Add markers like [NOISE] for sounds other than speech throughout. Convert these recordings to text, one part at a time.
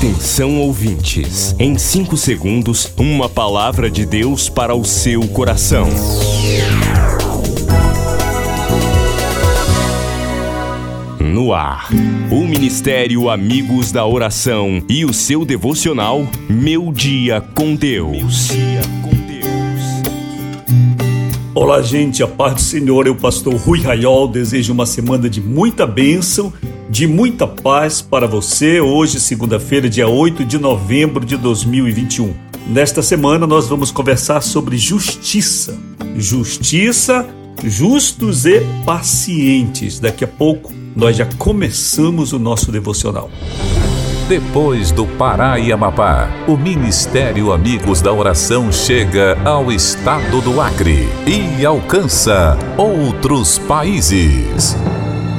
Atenção ouvintes, em 5 segundos, uma palavra de Deus para o seu coração. No ar, o Ministério Amigos da Oração e o seu devocional Meu Dia com Deus. Olá, gente, a paz do Senhor, eu, pastor Rui Raiol, desejo uma semana de muita bênção de muita paz para você. Hoje, segunda-feira, dia 8 de novembro de 2021. Nesta semana, nós vamos conversar sobre justiça. Justiça, justos e pacientes. Daqui a pouco, nós já começamos o nosso devocional. Depois do Pará e Amapá, o Ministério Amigos da Oração chega ao estado do Acre e alcança outros países.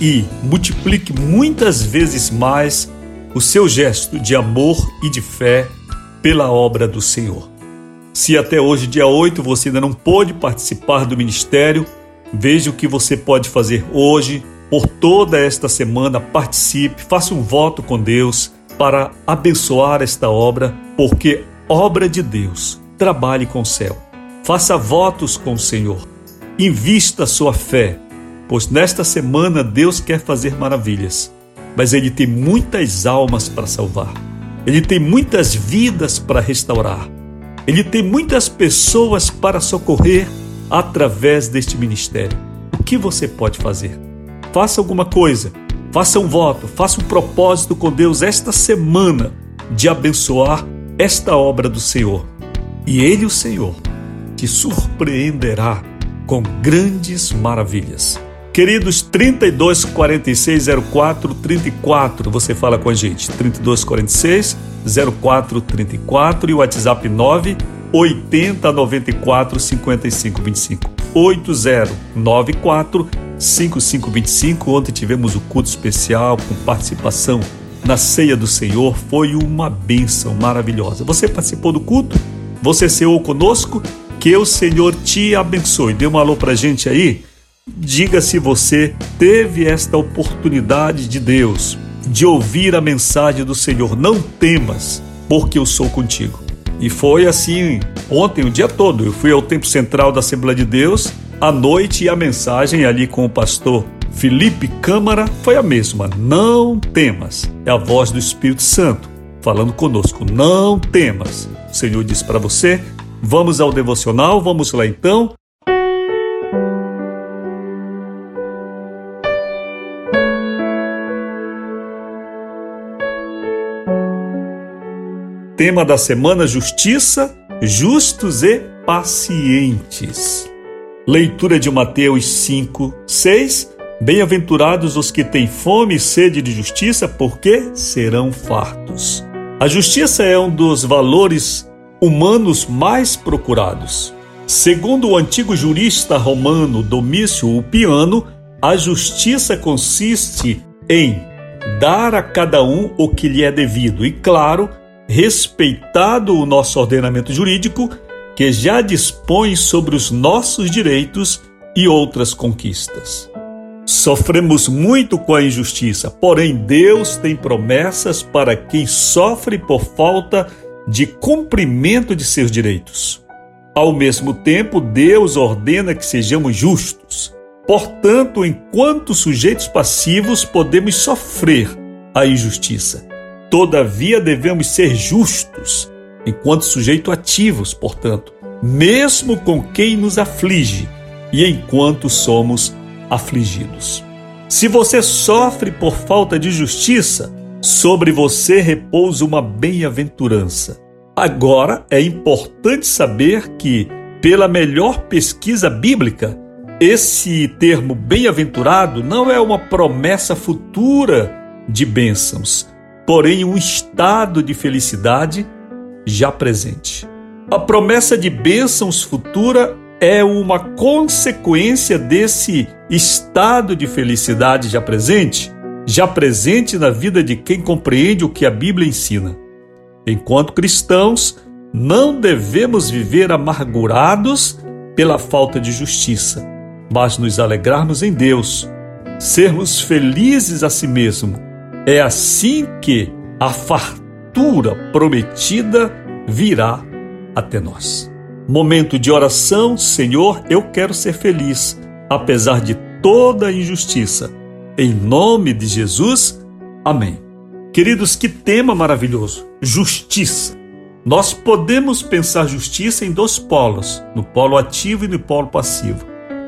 e multiplique muitas vezes mais o seu gesto de amor e de fé pela obra do Senhor. Se até hoje, dia 8, você ainda não pôde participar do ministério, veja o que você pode fazer hoje, por toda esta semana. Participe, faça um voto com Deus para abençoar esta obra, porque obra de Deus, trabalhe com o céu. Faça votos com o Senhor Invista sua fé, pois nesta semana Deus quer fazer maravilhas, mas Ele tem muitas almas para salvar, Ele tem muitas vidas para restaurar, Ele tem muitas pessoas para socorrer através deste ministério. O que você pode fazer? Faça alguma coisa, faça um voto, faça um propósito com Deus esta semana de abençoar esta obra do Senhor. E Ele, o Senhor, te surpreenderá com grandes maravilhas. Queridos 32 46 04 34, você fala com a gente. 32 46 04 34 e o WhatsApp 9 80 94 55 25. 8094 5525. Ontem tivemos o culto especial com participação na ceia do Senhor. Foi uma bênção maravilhosa. Você participou do culto? Você ceou conosco? Que o Senhor te abençoe. Dê um alô pra gente aí. Diga se você teve esta oportunidade de Deus de ouvir a mensagem do Senhor. Não temas, porque eu sou contigo. E foi assim ontem, o dia todo. Eu fui ao Templo Central da Assembleia de Deus à noite e a mensagem ali com o pastor Felipe Câmara foi a mesma. Não temas. É a voz do Espírito Santo falando conosco. Não temas. O Senhor diz para você: Vamos ao devocional, vamos lá então. Tema da semana: Justiça, justos e pacientes. Leitura de Mateus 5, 6. Bem-aventurados os que têm fome e sede de justiça, porque serão fartos. A justiça é um dos valores humanos mais procurados. Segundo o antigo jurista romano Domício Ulpiano, a justiça consiste em dar a cada um o que lhe é devido e, claro, respeitado o nosso ordenamento jurídico, que já dispõe sobre os nossos direitos e outras conquistas. Sofremos muito com a injustiça, porém Deus tem promessas para quem sofre por falta de cumprimento de seus direitos. Ao mesmo tempo, Deus ordena que sejamos justos. Portanto, enquanto sujeitos passivos, podemos sofrer a injustiça. Todavia, devemos ser justos, enquanto sujeitos ativos, portanto, mesmo com quem nos aflige e enquanto somos afligidos. Se você sofre por falta de justiça, sobre você repousa uma bem-aventurança. Agora é importante saber que, pela melhor pesquisa bíblica, esse termo bem-aventurado não é uma promessa futura de bênçãos, porém um estado de felicidade já presente. A promessa de bênçãos futura é uma consequência desse estado de felicidade já presente, já presente na vida de quem compreende o que a Bíblia ensina. Enquanto cristãos, não devemos viver amargurados pela falta de justiça, mas nos alegrarmos em Deus, sermos felizes a si mesmo. É assim que a fartura prometida virá até nós. Momento de oração, Senhor, eu quero ser feliz, apesar de toda a injustiça. Em nome de Jesus, amém. Queridos, que tema maravilhoso! Justiça. Nós podemos pensar justiça em dois polos, no polo ativo e no polo passivo.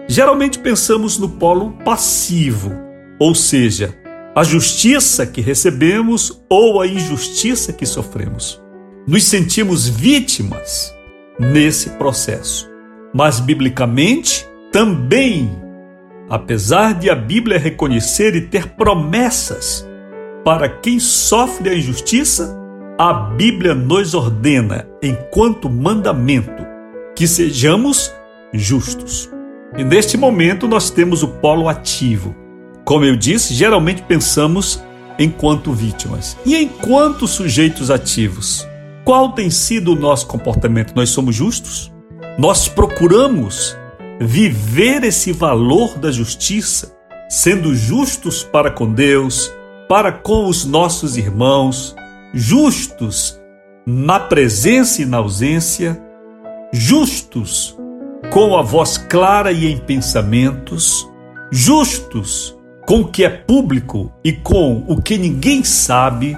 Geralmente pensamos no polo passivo, ou seja, a justiça que recebemos ou a injustiça que sofremos. Nos sentimos vítimas nesse processo. Mas, biblicamente, também, apesar de a Bíblia reconhecer e ter promessas para quem sofre a injustiça, a Bíblia nos ordena, enquanto mandamento, que sejamos justos. E neste momento nós temos o polo ativo. Como eu disse, geralmente pensamos enquanto vítimas e enquanto sujeitos ativos. Qual tem sido o nosso comportamento? Nós somos justos? Nós procuramos viver esse valor da justiça, sendo justos para com Deus, para com os nossos irmãos, justos na presença e na ausência, justos com a voz clara e em pensamentos, justos com o que é público e com o que ninguém sabe,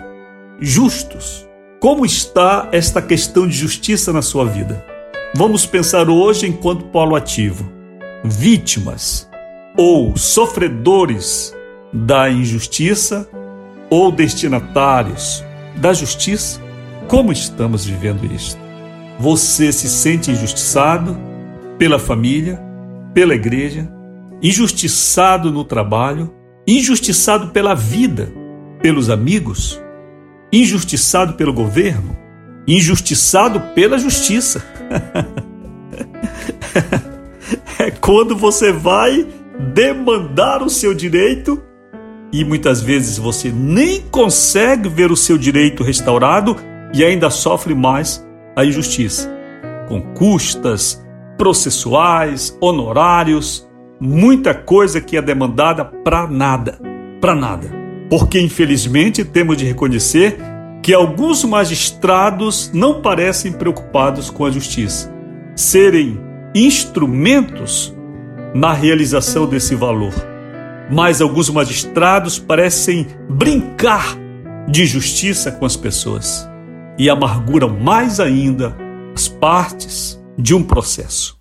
justos. Como está esta questão de justiça na sua vida? Vamos pensar hoje enquanto polo ativo. Vítimas ou sofredores da injustiça ou destinatários da justiça? Como estamos vivendo isto? Você se sente injustiçado pela família, pela igreja, injustiçado no trabalho, injustiçado pela vida, pelos amigos? injustiçado pelo governo, injustiçado pela justiça. [LAUGHS] é quando você vai demandar o seu direito e muitas vezes você nem consegue ver o seu direito restaurado e ainda sofre mais a injustiça, com custas processuais, honorários, muita coisa que é demandada para nada, para nada porque infelizmente temos de reconhecer que alguns magistrados não parecem preocupados com a justiça, serem instrumentos na realização desse valor. Mas alguns magistrados parecem brincar de justiça com as pessoas e amarguram mais ainda as partes de um processo.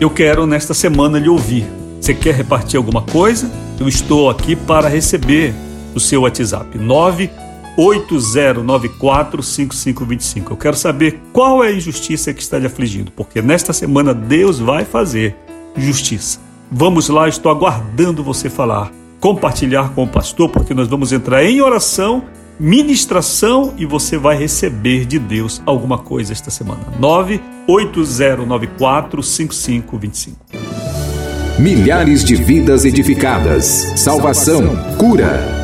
Eu quero nesta semana lhe ouvir. Você quer repartir alguma coisa? Eu estou aqui para receber o seu WhatsApp 980945525. Eu quero saber qual é a injustiça que está lhe afligindo, porque nesta semana Deus vai fazer justiça. Vamos lá, estou aguardando você falar, compartilhar com o pastor, porque nós vamos entrar em oração ministração e você vai receber de Deus alguma coisa esta semana. 98094 5525. Milhares de vidas edificadas, salvação, cura.